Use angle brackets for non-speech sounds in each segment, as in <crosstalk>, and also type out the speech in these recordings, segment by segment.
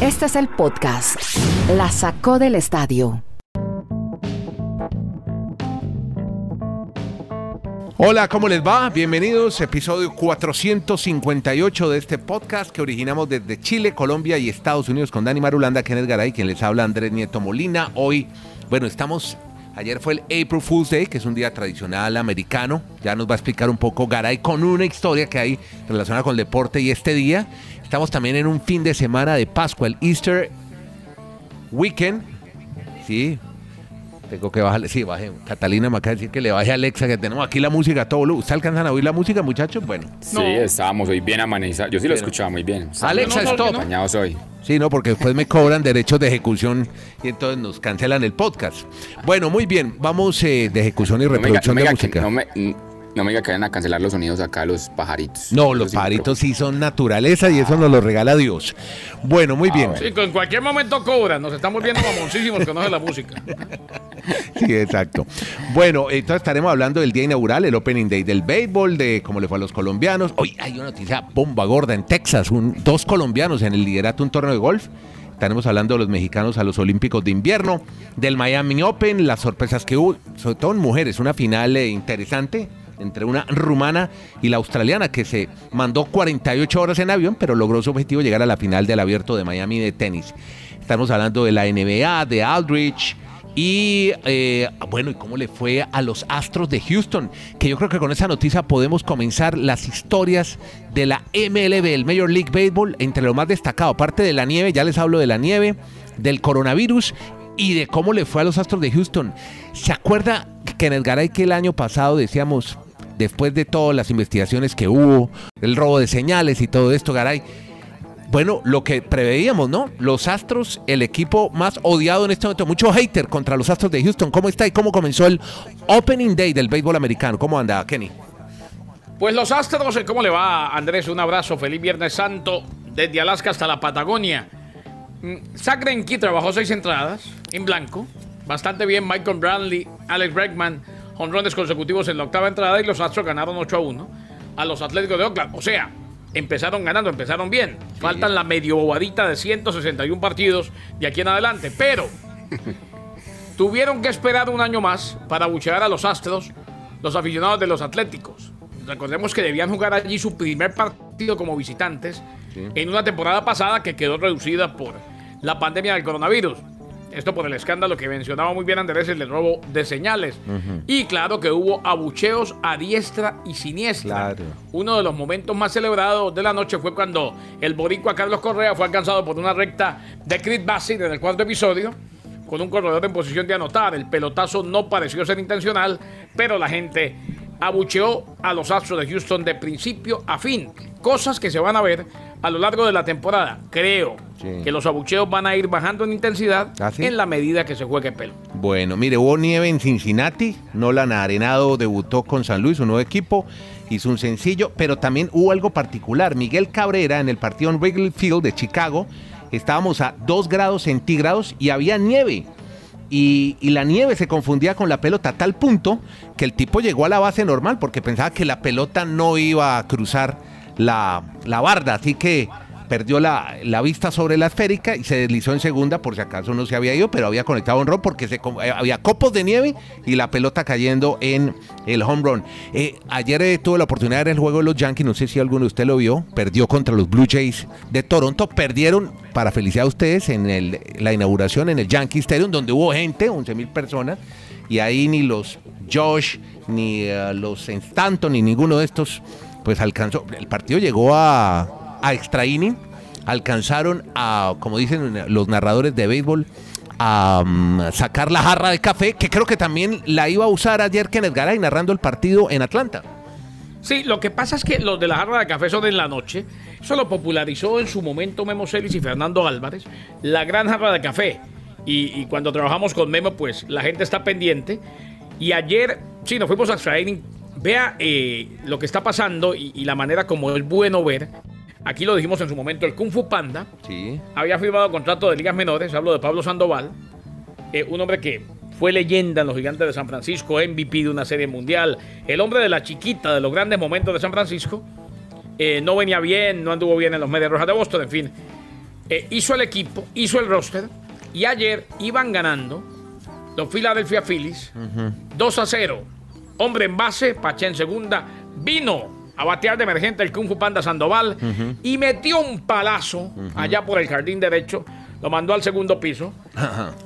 Este es el podcast. La sacó del estadio. Hola, ¿cómo les va? Bienvenidos, episodio 458 de este podcast que originamos desde Chile, Colombia y Estados Unidos con Dani Marulanda, Kenneth Garay, quien les habla Andrés Nieto Molina. Hoy, bueno, estamos, ayer fue el April Fool's Day, que es un día tradicional americano. Ya nos va a explicar un poco Garay con una historia que hay relacionada con el deporte y este día. Estamos también en un fin de semana de Pascua, el Easter Weekend. Sí, tengo que bajarle, sí, baje. Catalina me acaba de decir que le baje a Alexa, que tenemos aquí la música todo volumen. ¿Ustedes alcanzan a oír la música, muchachos? Bueno. Sí, estábamos hoy bien amanizados. Yo sí lo escuchaba muy bien. Alexa, stop. Acompañados hoy. Sí, no, porque después me cobran derechos de ejecución y entonces nos cancelan el podcast. Bueno, muy bien, vamos eh, de ejecución y No reproducción no me de música. No me, no me diga que vayan a cancelar los sonidos acá, los pajaritos. No, los pajaritos sí son naturaleza y eso nos lo regala Dios. Bueno, muy bien. bueno. Sí, en cualquier momento cobran. Nos estamos viendo mamoncísimos que no es la música. <laughs> Sí, exacto. Bueno, entonces estaremos hablando del día inaugural, el Opening Day del béisbol, de cómo le fue a los colombianos. Hoy hay una noticia bomba gorda en Texas, un- dos colombianos en el liderato de un torneo de golf. Estaremos hablando de los mexicanos a los Olímpicos de invierno, del Miami Open, las sorpresas que hubo, sobre todo en mujeres, una final eh, interesante entre una rumana y la australiana que se mandó 48 horas en avión, pero logró su objetivo llegar a la final del abierto de Miami de tenis. Estamos hablando de la NBA, de Aldrich, y eh, bueno, ¿y cómo le fue a los Astros de Houston? Que yo creo que con esa noticia podemos comenzar las historias de la MLB, el Major League Baseball, entre lo más destacado, aparte de la nieve, ya les hablo de la nieve, del coronavirus y de cómo le fue a los Astros de Houston. ¿Se acuerda que en el Garay que el año pasado decíamos, después de todas las investigaciones que hubo, el robo de señales y todo esto, Garay, bueno, lo que preveíamos, ¿no? Los Astros, el equipo más odiado en este momento, mucho hater contra los Astros de Houston. ¿Cómo está y cómo comenzó el Opening Day del béisbol americano? ¿Cómo anda, Kenny? Pues los Astros, ¿cómo le va, Andrés? Un abrazo. Feliz Viernes Santo. Desde Alaska hasta la Patagonia. Mm, Zach Greinke trabajó seis entradas en blanco. Bastante bien. Michael Bradley, Alex Bregman, honrones consecutivos en la octava entrada y los Astros ganaron 8 a 1 a los Atléticos de Oakland. O sea, empezaron ganando, empezaron bien. Faltan la medio bobadita de 161 partidos de aquí en adelante. Pero <laughs> tuvieron que esperar un año más para abuchear a los Astros, los aficionados de los Atléticos. Recordemos que debían jugar allí su primer partido como visitantes en una temporada pasada que quedó reducida por la pandemia del coronavirus. Esto por el escándalo que mencionaba muy bien Andrés, el del robo de señales. Y claro que hubo abucheos a diestra y siniestra. Claro. Uno de los momentos más celebrados de la noche fue cuando el boricua Carlos Correa fue alcanzado por una recta de Chris Bassett en el cuarto episodio con un corredor en posición de anotar. El pelotazo no pareció ser intencional, pero la gente abucheó a los Astros de Houston de principio a fin. Cosas que se van a ver a lo largo de la temporada. Creo Sí. que los abucheos van a ir bajando en intensidad ¿Ah, sí? en la medida que se juegue pelo. Bueno, mire, hubo nieve en Cincinnati. Nolan Arenado debutó con San Luis, un nuevo equipo. Hizo un sencillo, pero también hubo algo particular. Miguel Cabrera en el partido en Wrigley Field de Chicago. Estábamos a 2 grados centígrados y había nieve. Y, y la nieve se confundía con la pelota a tal punto que el tipo llegó a la base normal porque pensaba que la pelota no iba a cruzar la, la barda. Así que perdió la, la vista sobre la esférica y se deslizó en segunda por si acaso no se había ido, pero había conectado un run porque eh, había copos de nieve y la pelota cayendo en el home run. Eh, ayer eh, tuve la oportunidad de ver el juego de los Yankees, no sé si alguno de ustedes lo vio, perdió contra los Blue Jays de Toronto, perdieron, para felicidad a ustedes, en el- la inauguración en el Yankee Stadium, donde hubo gente, 11 mil personas, y ahí ni los Josh, ni eh, los Stanton, ni ninguno de estos, pues alcanzó. El partido llegó a, a extra inning, alcanzaron a, como dicen los narradores de béisbol, a mm, sacar la jarra de café, que creo que también la iba a usar ayer Kenneth Garay narrando el partido en Atlanta. Sí, lo que pasa es que los de la jarra de café son en la noche. Eso lo popularizó en su momento Memo Celis y Fernando Álvarez, la gran jarra de café. Y, y cuando trabajamos con Memo, pues la gente está pendiente. Y ayer, sí, nos fuimos a training. Vea eh, lo que está pasando y, y la manera como es bueno ver. Aquí lo dijimos en su momento, el Kung Fu Panda Sí. había firmado contrato de ligas menores, hablo de Pablo Sandoval, eh, un hombre que fue leyenda en los gigantes de San Francisco, MVP de una serie mundial, el hombre de la chiquita, de los grandes momentos de San Francisco, eh, no venía bien, no anduvo bien en los Medias Rojas de Boston, en fin. eh, hizo el equipo, hizo el roster y ayer iban ganando los Philadelphia Phillies 2 a 0. Hombre en base, Pache en segunda, vino a batear de emergente el Kung Fu Panda Sandoval y metió un palazo allá por el jardín derecho. Lo mandó al segundo piso,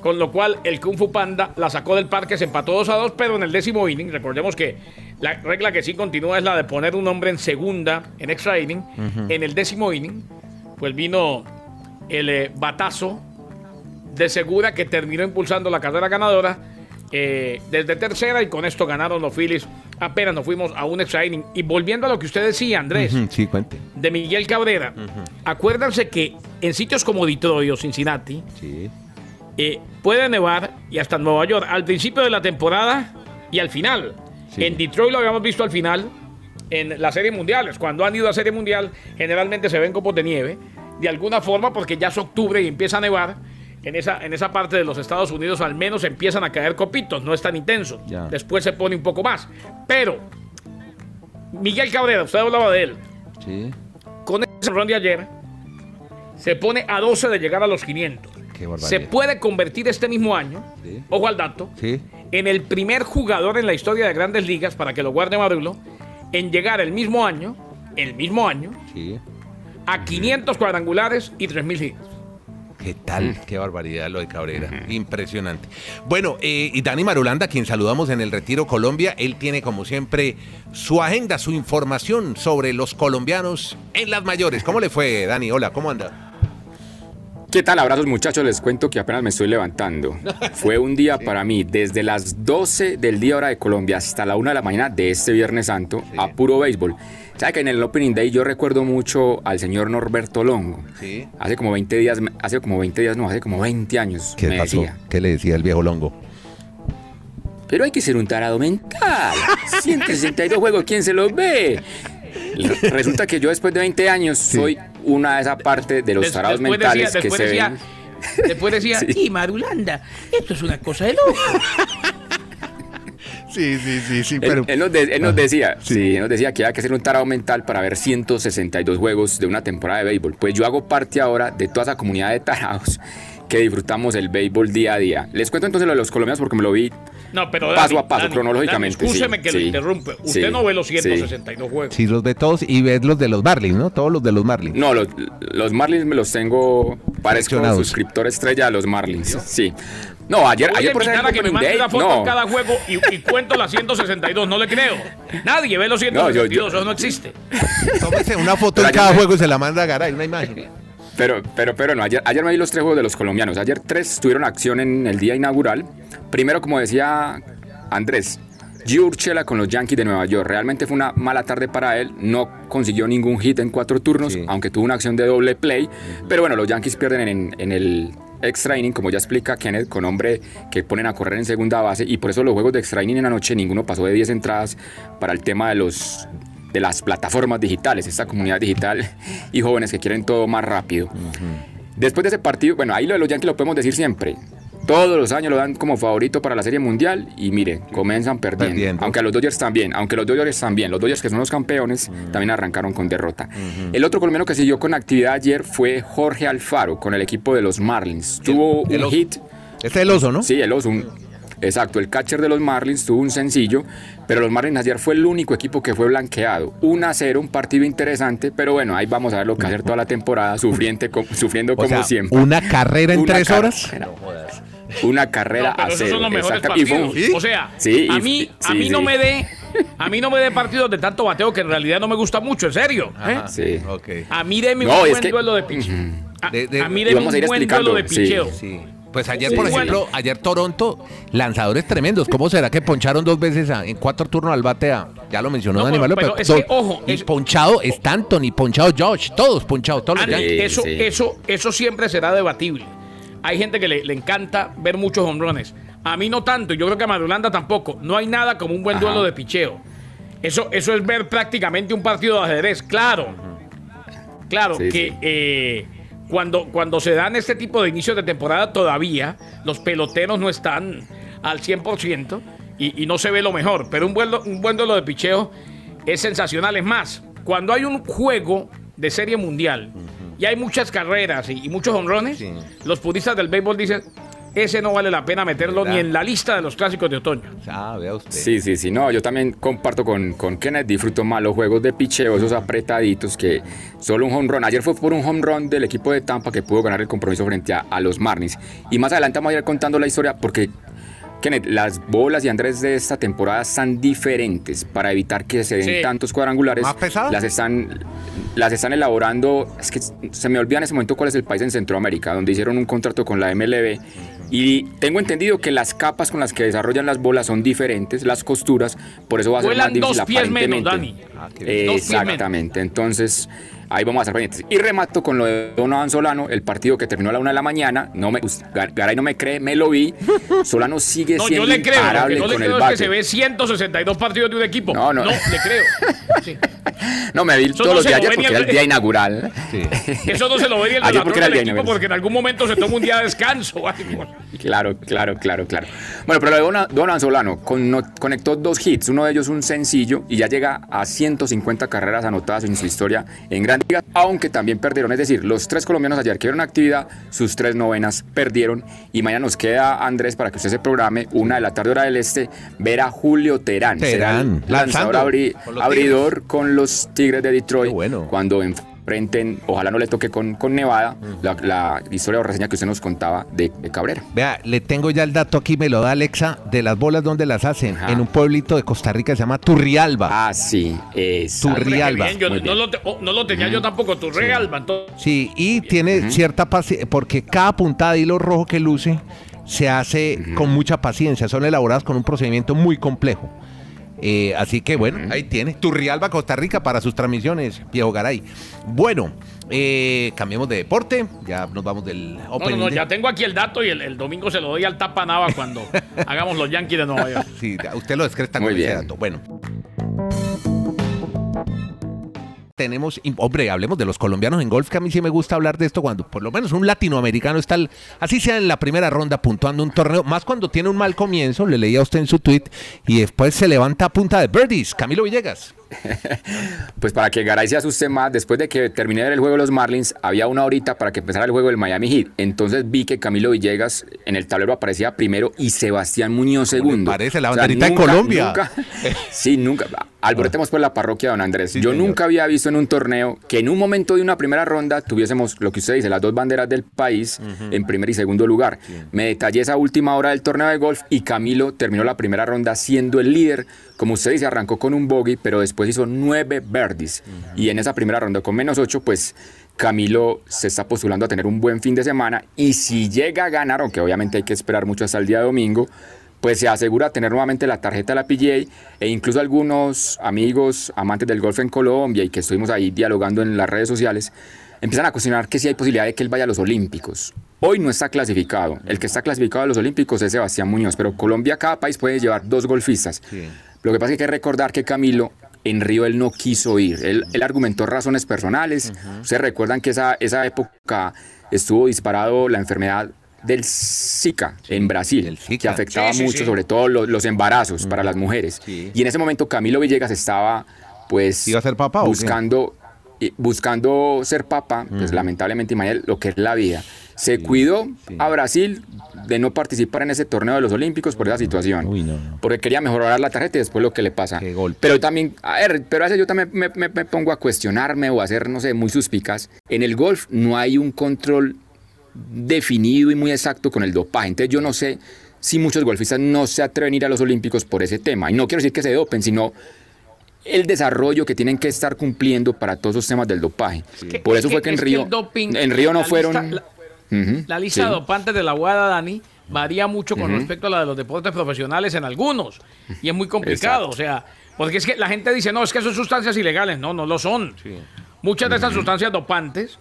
con lo cual el Kung Fu Panda la sacó del parque, se empató 2 a 2, pero en el décimo inning, recordemos que la regla que sí continúa es la de poner un hombre en segunda, en extra inning. En el décimo inning, pues vino el eh, batazo de Segura que terminó impulsando la carrera ganadora eh, desde tercera y con esto ganaron los Phillies. Apenas nos fuimos a un extra inning. Y volviendo a lo que usted decía, Andrés, Ujú, Sí, cuente. de Miguel Cabrera, acuérdense que en sitios como Detroit o Cincinnati Sí. eh, puede nevar y hasta Nueva York al principio de la temporada y al final. Sí. En Detroit lo habíamos visto al final en las series mundiales. Cuando han ido a serie mundial, generalmente se ven copos de nieve, de alguna forma, porque ya es octubre y empieza a nevar. En esa, en esa parte de los Estados Unidos al menos empiezan a caer copitos, no es tan intenso. Ya. Después se pone un poco más. Pero, Miguel Cabrera, usted hablaba de él, Sí. con ese run de ayer, se pone a 12 de llegar a los 500. Qué. Se puede convertir este mismo año, Sí. ojo al dato, Sí. en el primer jugador en la historia de grandes ligas, para que lo guarde Marulo, en llegar el mismo año, el mismo año, Sí. a 500 cuadrangulares y 3.000 hits. ¿Qué tal? Qué barbaridad lo de Cabrera. Impresionante. Bueno, eh, y Dani Marulanda, quien saludamos en el Retiro Colombia, él tiene como siempre su agenda, su información sobre los colombianos en las mayores. ¿Cómo le fue, Dani? Hola, ¿cómo anda? ¿Qué tal? Abrazos muchachos, les cuento que apenas me estoy levantando. <laughs> Fue un día para mí, desde las 12 del día hora de Colombia hasta la 1 de la mañana de este Viernes Santo, a puro béisbol. ¿Sabe que en el Opening Day yo recuerdo mucho al señor Norberto Longo? Sí. Hace como 20 días, hace como 20 días, no, hace como 20 años, ¿Qué me pasó? decía. ¿Qué le decía el viejo Longo? Pero hay que ser un tarado mental. <laughs> 162 juegos, ¿quién se los ve? Re- <laughs> Resulta que yo después de 20 años soy una de esa parte de los tarados después mentales decía- que se decía- ven. Después decía, <laughs> Sí. y Marulanda, esto es una cosa de loco. <laughs> Sí, sí, sí, sí, Él, él nos, de- él nos decía, sí. él nos decía que había que ser un tarado mental para ver 162 juegos de una temporada de béisbol. Pues yo hago parte ahora de toda esa comunidad de tarados que disfrutamos el béisbol día a día. Les cuento entonces lo de los colombianos porque me lo vi. No, pero Paso Dani, a paso, Dani, cronológicamente, Dani, Escúcheme sí, que lo sí, interrumpe. Usted sí, no ve los sí. 162 juegos. Sí, los ve todos y ves los de los Marlins, ¿no? Todos los de los Marlins. No, los, los Marlins me los tengo, parezco Seleccionados. suscriptor estrella de los Marlins. Sí. No, ayer, a ayer por ejemplo, a que me mande una foto no. en cada juego y, y cuento las 162. No le creo. Nadie ve los No, yo- 162. yo- Eso no existe. Tómese una foto Pero en cada me- juego y se la manda a Garay, una imagen. Pero, pero, pero no, ayer, ayer me vi los tres juegos de los colombianos. Ayer tres tuvieron acción en el día inaugural. Primero, como decía Andrés, Gio Urshela con los Yankees de Nueva York. Realmente fue una mala tarde para él. No consiguió ningún hit en cuatro turnos, Sí. aunque tuvo una acción de doble play. Pero bueno, los Yankees pierden en, en el extra inning, como ya explica Kenneth, con hombre que ponen a correr en segunda base. Y por eso los juegos de extra inning en la noche, ninguno pasó de 10 entradas para el tema de los de las plataformas digitales, esta comunidad digital y jóvenes que quieren todo más rápido. Después de ese partido, bueno, ahí lo de los Yankees lo podemos decir siempre. Todos los años lo dan como favorito para la Serie Mundial y mire, comienzan perdiendo. Perdiendo. Aunque a los Dodgers también, aunque los Dodgers también, los Dodgers que son los campeones, también arrancaron con derrota. El otro colombiano que siguió con actividad ayer fue Jorge Alfaro con el equipo de los Marlins. Tuvo el un hit, Este es el oso, ¿no? Sí, el oso. un- exacto, el catcher de los Marlins tuvo un sencillo, pero los Marlins ayer fue el único equipo que fue blanqueado. 1 a 0, un partido interesante, pero bueno, ahí vamos a ver lo que hacer toda la temporada, sufriente, co- sufriendo O como sea, siempre. una carrera en Una tres carrera. horas. Una carrera No, pero a esos cero. son los mejores partidos. O sea, Sí, a y- mí, a sí, mí no me dé, a mí no me dé <laughs> partidos de tanto bateo que en realidad no me gusta mucho, en serio. ¿eh? Sí. Ok. A mí deme No, un buen que- duelo de picheo. A, De- de- a mí a un buen duelo de sí. picheo. Sí. Pues ayer, Sí, por ejemplo, ayer Toronto, lanzadores tremendos. ¿Cómo será que poncharon dos veces a- en cuatro turnos al bate a- Ya lo mencionó No, Dani pero- Malo, pero es que, ojo, y es- ponchado Stanton y ponchado Josh, todos ponchados, todos los Andy, eso, sí. eso, eso siempre será debatible. Hay gente que le, le encanta ver muchos honrones. A mí no tanto, y yo creo que a Madulanda tampoco. No hay nada como un buen Ajá. duelo de picheo. Eso, eso es ver prácticamente un partido de ajedrez. Claro, claro Sí, que sí. eh, cuando, cuando se dan este tipo de inicios de temporada todavía los peloteros no están al 100% y, y no se ve lo mejor. Pero un buen, un buen duelo de picheo es sensacional. Es más, cuando hay un juego de serie mundial y hay muchas carreras y, y muchos honrones, Sí. los puristas del béisbol dicen, ese no vale la pena meterlo ¿Verdad? ni en la lista de los clásicos de otoño. Ah, vea usted. Sí, sí, sí, no, yo también comparto con, con Kenneth, disfruto más los juegos de picheo, esos apretaditos que solo un home run. Ayer fue por un home run del equipo de Tampa que pudo ganar el compromiso frente a, a los Marlins. Y más adelante vamos a ir contando la historia porque, Kenneth, las bolas y Andrés de esta temporada están diferentes para evitar que se den Sí. tantos cuadrangulares. ¿Más pesadas? Las están, las están elaborando, es que se me olvida en ese momento cuál es el país en Centroamérica, donde hicieron un contrato con la MLB. Y tengo entendido que las capas con las que desarrollan las bolas son diferentes, las costuras, por eso va a ser Vuelan más difícil dos pies menos, aparentemente. Dani. Ah, menos. Exactamente, entonces ahí vamos a estar pendientes. Y remato con lo de Donovan Solano, el partido que terminó a la una de la mañana, no me, Gar- Garay no me cree, me lo vi, <laughs> Solano sigue No, siendo yo le creo, imparable no le con creo el es que se ve 162 partidos de un equipo. No, no. le creo. <laughs> Sí. No, me vi Eso todos no los lo ayer porque el- era el día inaugural. Sí. <laughs> Eso no se lo vería el Ayer porque era el día equipo inaugural. porque en algún momento se toma un día de descanso. <laughs> Claro, claro, claro, claro. Bueno, pero lo de Dona- Donovan Solano con- no- conectó dos hits, uno de ellos un sencillo y ya llega a 150 carreras anotadas en su historia en Grandes Ligas, aunque también perdieron. Es decir, los tres colombianos ayer que vieron actividad, sus tres novenas perdieron y mañana nos queda, Andrés, para que usted se programe, una de la tarde hora del este, ver a Julio Terán. Será el Terán, lanzador abri- con los abridor con los Tigres de Detroit bueno. cuando enfrenten, ojalá no le toque con, con Nevada, la, la historia o reseña que usted nos contaba de- de Cabrera. Vea, le tengo ya el dato aquí, me lo da Alexa, de las bolas donde las hacen, Ajá. en un pueblito de Costa Rica que se llama Turrialba. Ah, sí, exacto. Turri- Hombre, qué Rialba. bien, yo no lo, te- oh, no lo tenía yo tampoco, tu Realba. entonces- Sí, y tiene cierta paciencia, porque cada puntada de hilo rojo que luce se hace con mucha paciencia, son elaboradas con un procedimiento muy complejo. Eh, así que bueno, ahí tiene. Turrialba, Costa Rica para sus transmisiones, Viejo Garay. Bueno, eh, cambiemos de deporte, ya nos vamos del No, no, Open. no, de- ya tengo aquí el dato y el, el domingo se lo doy al Tapa Nava cuando <laughs> hagamos los Yankees de Nueva York. Sí, usted lo descresta con ese bien. dato. Bueno. Tenemos, hombre, hablemos de los colombianos en golf, que a mí sí me gusta hablar de esto cuando por lo menos un latinoamericano está, al- así sea en la primera ronda, puntuando un torneo, más cuando tiene un mal comienzo, le leía a usted en su tweet, y después se levanta a punta de birdies. Camilo Villegas. <laughs> Pues para que Garay se asuste más, después de que terminé de ver el juego de los Marlins, había una horita para que empezara el juego del Miami Heat. Entonces vi que Camilo Villegas en el tablero aparecía primero y Sebastián Muñoz ¿Cómo le segundo. parece? La banderita de Colombia. nunca- <laughs> sí, nunca. Alborotemos por la parroquia, don Andrés. Sí, Yo señor. nunca había visto en un torneo que en un momento de una primera ronda tuviésemos lo que usted dice, las dos banderas del país en primer y segundo lugar. Me detallé esa última hora del torneo de golf y Camilo terminó la primera ronda siendo el líder. Como usted dice, arrancó con un bogey, pero después hizo nueve birdies. Y en esa primera ronda con menos ocho, pues Camilo se está postulando a tener un buen fin de semana. Y si llega a ganar, aunque obviamente hay que esperar mucho hasta el día domingo, pues se asegura tener nuevamente la tarjeta de la PGA e incluso algunos amigos amantes del golf en Colombia y que estuvimos ahí dialogando en las redes sociales, empiezan a cuestionar que si hay posibilidad de que él vaya a los Olímpicos. Hoy no está clasificado. El que está clasificado a los Olímpicos es Sebastián Muñoz, pero Colombia, cada país puede llevar dos golfistas. Lo que pasa es que hay que recordar que Camilo en Río él no quiso ir. Él, él argumentó razones personales. Ustedes recuerdan que esa, esa época estuvo disparado la enfermedad del Zika en Brasil, que afectaba Sí, sí, mucho, sí. sobre todo los, los embarazos para las mujeres. Sí. Y en ese momento Camilo Villegas estaba, pues, ¿Iba a ser papá buscando, y- buscando ser papá, pues lamentablemente, Imael, lo que es la vida. Se cuidó a Brasil de no participar en ese torneo de los Olímpicos por esa situación. Uy, no, no. Porque quería mejorar la tarjeta y después lo que le pasa. Qué golpe. Pero también, a ver, pero a veces yo también me, me- me pongo a cuestionarme o a ser, no sé, muy suspicaz. En el golf no hay un control definido y muy exacto con el dopaje. Entonces yo no sé si muchos golfistas no se atreven a ir a los Olímpicos por ese tema. Y no quiero decir que se dopen, sino el desarrollo que tienen que estar cumpliendo para todos los temas del dopaje. por es eso que- fue que en que Río, en Río no la fueron... lista- La lista sí. de dopantes de la UADA, Dani, varía mucho con respecto a la de los deportes profesionales en algunos. Y es muy complicado. Exacto. O sea, porque es que la gente dice, no, es que son sustancias ilegales. No, no lo son. Muchas de estas sustancias dopantes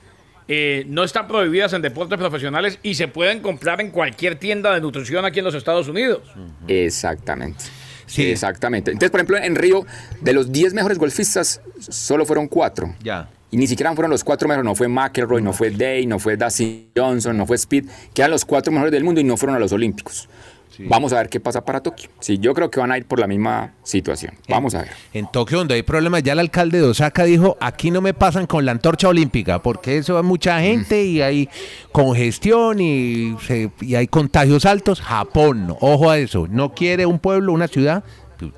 eh, no están prohibidas en deportes profesionales y se pueden comprar en cualquier tienda de nutrición aquí en los Estados Unidos. Exactamente. Sí. Exactamente. Entonces, por ejemplo, en Río, de los 10 mejores golfistas, solo fueron 4. Ya. Y ni siquiera fueron los cuatro mejores, no fue McElroy, no fue Day, no fue Dustin Johnson, no fue Speed, que eran los cuatro mejores del mundo y no fueron a los Olímpicos. Vamos a ver qué pasa para Tokio. Sí, yo creo que van a ir por la misma situación. Vamos a ver. En Tokio, donde hay problemas, ya el alcalde de Osaka dijo, aquí no me pasan con la antorcha olímpica, porque eso hay mucha gente y hay congestión y, se- y hay contagios altos. Japón, ojo a eso, no quiere un pueblo, una ciudad,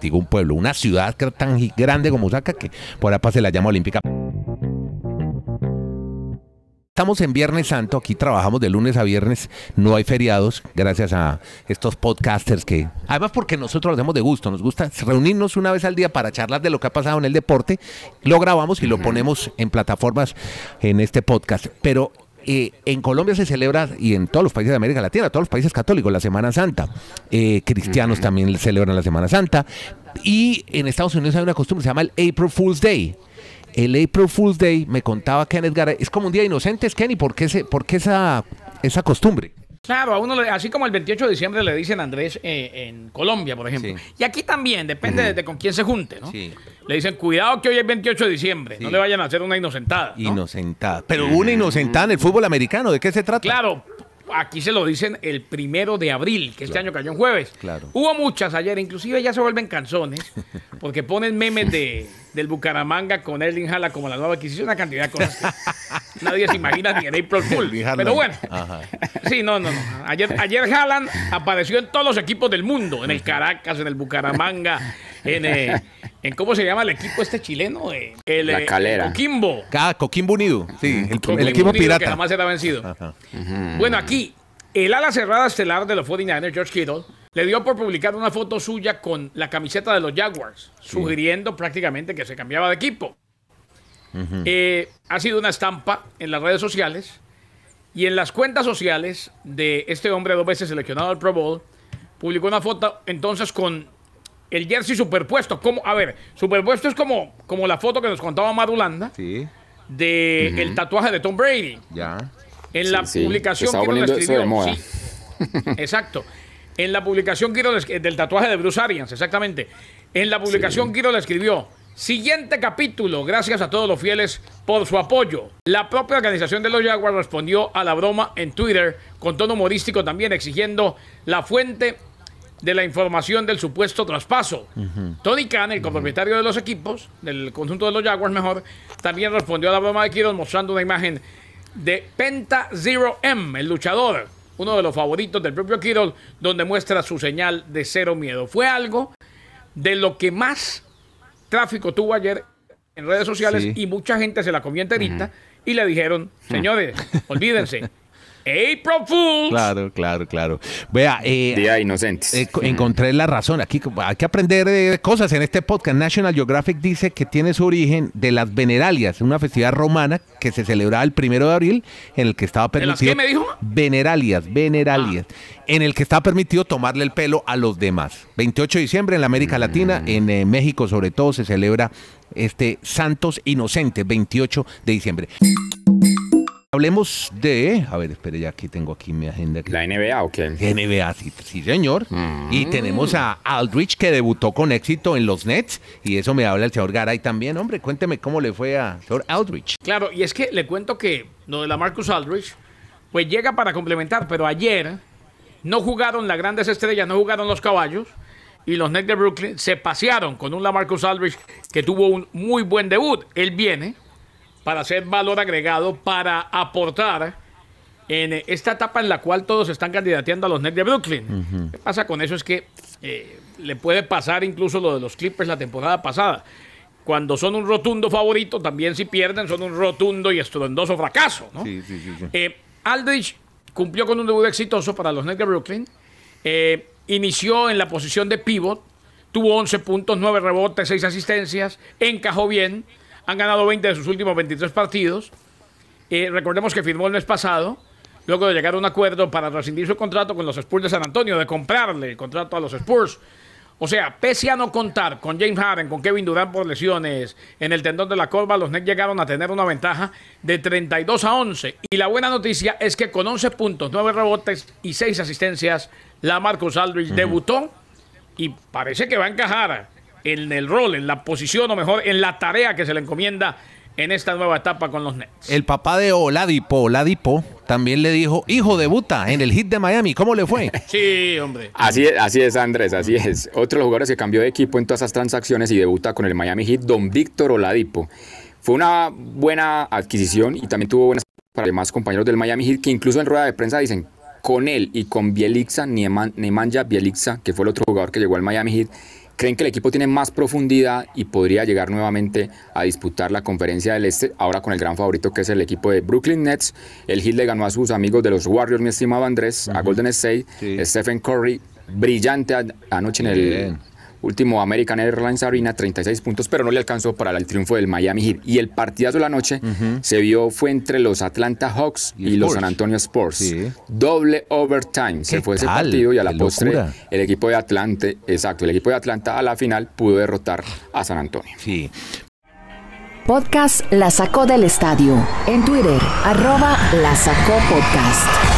digo un pueblo, una ciudad tan grande como Osaka que por ahí se la llama olímpica. Estamos en Viernes Santo, aquí trabajamos de lunes a viernes, no hay feriados, gracias a estos podcasters que, además porque nosotros lo hacemos de gusto, nos gusta reunirnos una vez al día para charlar de lo que ha pasado en el deporte, lo grabamos y lo ponemos en plataformas en este podcast, pero eh, en Colombia se celebra, y en todos los países de América Latina, todos los países católicos, la Semana Santa. Eh, cristianos también celebran la Semana Santa. Y en Estados Unidos hay una costumbre, se llama el April Fool's Day. El April Fool's Day, me contaba Kenneth Garay, es como un día de inocentes, Kenny, ¿por qué, ese, por qué esa, esa costumbre? Claro, a uno, le- así como el 28 de diciembre le dicen Andrés eh, en Colombia, por ejemplo. Sí. Y aquí también, depende de, de con quién se junte, ¿no? Sí. Le dicen, cuidado que hoy es 28 de diciembre, no le vayan a hacer una inocentada. ¿no? Inocentada. Pero una inocentada en el fútbol americano, ¿de qué se trata? Claro, aquí se lo dicen el primero de abril, que este año cayó en jueves. Claro. Hubo muchas ayer, inclusive ya se vuelven canzones, <laughs> porque ponen memes de, del Bucaramanga con Erling Haaland como la nueva adquisición, una cantidad de cosas que <laughs> nadie se imagina ni en April Fool. Pero bueno, Ajá. <laughs> sí, no, no, no. Ayer, ayer Haaland apareció en todos los equipos del mundo, en el Caracas, en el Bucaramanga, en, eh, en ¿cómo se llama el equipo este chileno? Eh, el, La eh, Calera. Coquimbo. Ah, Coquimbo Unido, sí, el, Con el equipo unido pirata. Que jamás será vencido. Ajá. Bueno, aquí, el ala cerrada estelar de los 49ers, George Kittle, le dio por publicar una foto suya con la camiseta de los Jaguars, sugiriendo prácticamente que se cambiaba de equipo. Eh, ha sido una estampa en las redes sociales y en las cuentas sociales de este hombre dos veces seleccionado al Pro Bowl, publicó una foto entonces con el jersey superpuesto. Como, a ver, superpuesto es como, como la foto que nos contaba Madulanda Sí, de el tatuaje de Tom Brady. ya. En Sí, la sí, publicación que nos escribió. de moda. exacto. En la publicación esc- del tatuaje de Bruce Arians, exactamente. En la publicación Guido le escribió. Siguiente capítulo, gracias a todos los fieles por su apoyo. La propia organización de los Jaguars respondió a la broma en Twitter con tono humorístico también exigiendo la fuente de la información del supuesto traspaso. Tony Khan, el copropietario de los equipos, del conjunto de los Jaguars mejor, también respondió a la broma de Kiros mostrando una imagen de Penta Zero M, el luchador, uno de los favoritos del propio Kittle, donde muestra su señal de cero miedo. Fue algo de lo que más tráfico tuvo ayer en redes sociales Sí. y mucha gente se la comió enterita y le dijeron, <laughs> señores, olvídense, April Fools. Claro, claro, claro. Vea, eh, Día Inocentes. eh, co- encontré la razón. Aquí hay que aprender eh, cosas en este podcast. National Geographic dice que tiene su origen de las Veneralias, una festividad romana que se celebraba el primero de abril, en el que estaba ¿De las permitido. qué me dijo? Veneralias, Veneralias, en el que estaba permitido tomarle el pelo a los demás. 28 de diciembre en la América Latina, en eh, México sobre todo, se celebra este Santos Inocentes, 28 de diciembre. Hablemos de, a ver, espere, ya aquí tengo aquí mi agenda. aquí. ¿La NBA o qué? NBA, sí, sí, señor. Y tenemos a Aldrich que debutó con éxito en los Nets. Y eso me habla el señor Garay también. Hombre, cuénteme cómo le fue a señor Aldrich. Claro, y es que le cuento que lo de la Marcus Aldrich, pues llega para complementar, pero ayer no jugaron las grandes estrellas, no jugaron los caballos, y los Nets de Brooklyn se pasearon con un Lamarcus Aldrich que tuvo un muy buen debut. Él viene para hacer valor agregado, para aportar en esta etapa en la cual todos están candidateando a los Nets de Brooklyn. ¿Qué pasa con eso? Es que eh, le puede pasar incluso lo de los Clippers la temporada pasada. Cuando son un rotundo favorito, también si pierden son un rotundo y estruendoso fracaso. ¿no? Sí, sí, sí. Eh, Aldrich cumplió con un debut exitoso para los Nets de Brooklyn. Eh, inició en la posición de pivot, tuvo 11 puntos, 9 rebotes, 6 asistencias, encajó bien. Han ganado 20 de sus últimos 23 partidos. Eh, recordemos que firmó el mes pasado, luego de llegar a un acuerdo para rescindir su contrato con los Spurs de San Antonio, de comprarle el contrato a los Spurs. O sea, pese a no contar con James Harden, con Kevin Durant por lesiones en el tendón de la corva, los Nets llegaron a tener una ventaja de 32 a 11. Y la buena noticia es que con 11 puntos, 9 rebotes y 6 asistencias, la Marcus Aldridge debutó y parece que va a encajar en el rol, en la posición o mejor en la tarea que se le encomienda en esta nueva etapa con los Nets. El papá de Oladipo, Oladipo, también le dijo, hijo, debuta en el hit de Miami. ¿Cómo le fue? <laughs> Sí, hombre. Así es, así es, Andrés, así es. Otro de los jugadores que cambió de equipo en todas esas transacciones y debuta con el Miami Heat, don Víctor Oladipo. Fue una buena adquisición y también tuvo buenas para demás compañeros del Miami Heat que incluso en rueda de prensa dicen con él y con Bielixa, Nemanja Bielixa, que fue el otro jugador que llegó al Miami Heat, creen que el equipo tiene más profundidad y podría llegar nuevamente a disputar la conferencia del Este, ahora con el gran favorito que es el equipo de Brooklyn Nets. El Heat le ganó a sus amigos de los Warriors, mi estimado Andrés, a Golden State, Stephen Curry, brillante anoche en el último American Airlines Arena, 36 puntos, pero no le alcanzó para el triunfo del Miami Heat. Y el partidazo de la noche se vio fue entre los Atlanta Hawks y, los San Antonio Spurs. Doble overtime se fue ese partido y a la postre el equipo de Atlanta, exacto, el equipo de Atlanta a la final pudo derrotar a San Antonio. Sí. Podcast La Sacó del Estadio. En Twitter, arroba La Sacó Podcast.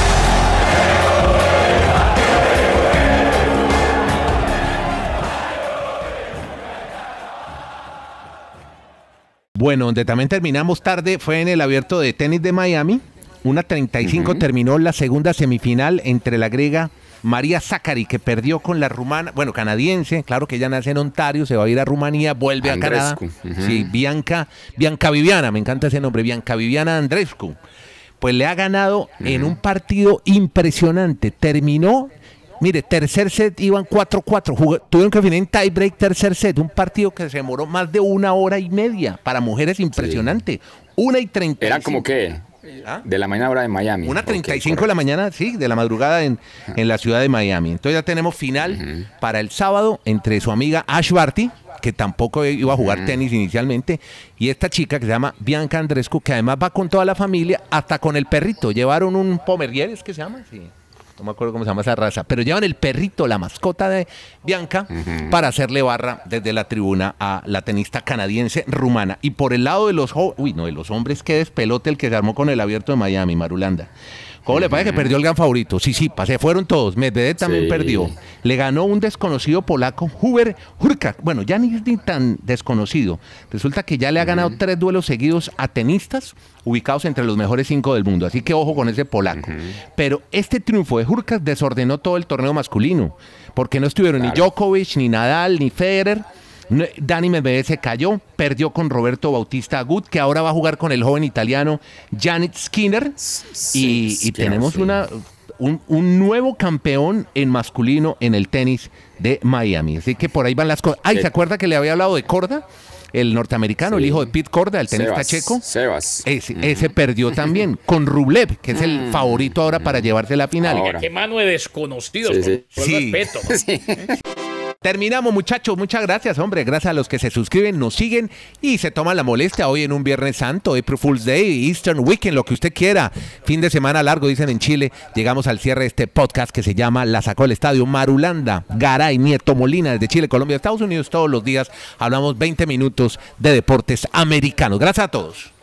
Bueno, donde también terminamos tarde fue en el abierto de tenis de Miami. Una 35 terminó la segunda semifinal entre la griega María Zachary, que perdió con la rumana, bueno, canadiense, claro que ella nace en Ontario, se va a ir a Rumanía, vuelve a Canadá. Sí, Bianca, Bianca Viviana, me encanta ese nombre, Bianca Viviana Andrescu. Pues le ha ganado en un partido impresionante. Terminó Mire, tercer set iban 4-4. Tuvieron que finir en tiebreak tercer set. Un partido que se demoró más de una hora y media. Para mujeres impresionante. Una y treinta. Era como que ¿Ah? de la mañana hora de Miami. Una treinta y cinco de la mañana, sí, de la madrugada en, en, la ciudad de Miami. Entonces ya tenemos final para el sábado entre su amiga Ash Barty, que tampoco iba a jugar tenis inicialmente, y esta chica que se llama Bianca Andrescu, que además va con toda la familia, hasta con el perrito. Llevaron un Pomeranier, ¿es que se llama? Sí no me acuerdo cómo se llama esa raza, pero llevan el perrito, la mascota de Bianca, para hacerle barra desde la tribuna a la tenista canadiense rumana. Y por el lado de los, uy, no, de los hombres, qué despelote el que se armó con el abierto de Miami, Marulanda. ¿Cómo le parece que perdió el gran favorito? Sí, sí, se fueron todos. Medvedev también perdió. Le ganó un desconocido polaco, Huber Hurka. Bueno, ya ni ni tan desconocido. Resulta que ya le ha ganado tres duelos seguidos a tenistas ubicados entre los mejores cinco del mundo. Así que ojo con ese polaco. Pero este triunfo de Hurkacz desordenó todo el torneo masculino. Porque no estuvieron ni Djokovic, ni Nadal, ni Federer. Dani Medvedev se cayó, perdió con Roberto Bautista Agut, que ahora va a jugar con el joven italiano Janet Skinner. y, tenemos una, un, nuevo campeón en masculino en el tenis de Miami. Así que por ahí van las cosas. Ay, ¿se acuerda que le había hablado de Corda? El norteamericano, el hijo de Pete Corda, el tenista checo. Sebas. Ese, perdió también <laughs> con Rublev, que es el mm. favorito ahora para llevarse la final. Qué mano de desconocidos. Sí, respeto. <laughs> Terminamos, muchachos. Muchas gracias, hombre. Gracias a los que se suscriben, nos siguen y se toman la molestia hoy en un Viernes Santo, April Fool's Day, Eastern Weekend, lo que usted quiera. Fin de semana largo, dicen en Chile. Llegamos al cierre de este podcast que se llama La Sacó el Estadio Marulanda, Garay, Nieto Molina, desde Chile, Colombia, Estados Unidos. Todos los días hablamos 20 minutos de deportes americanos. Gracias a todos.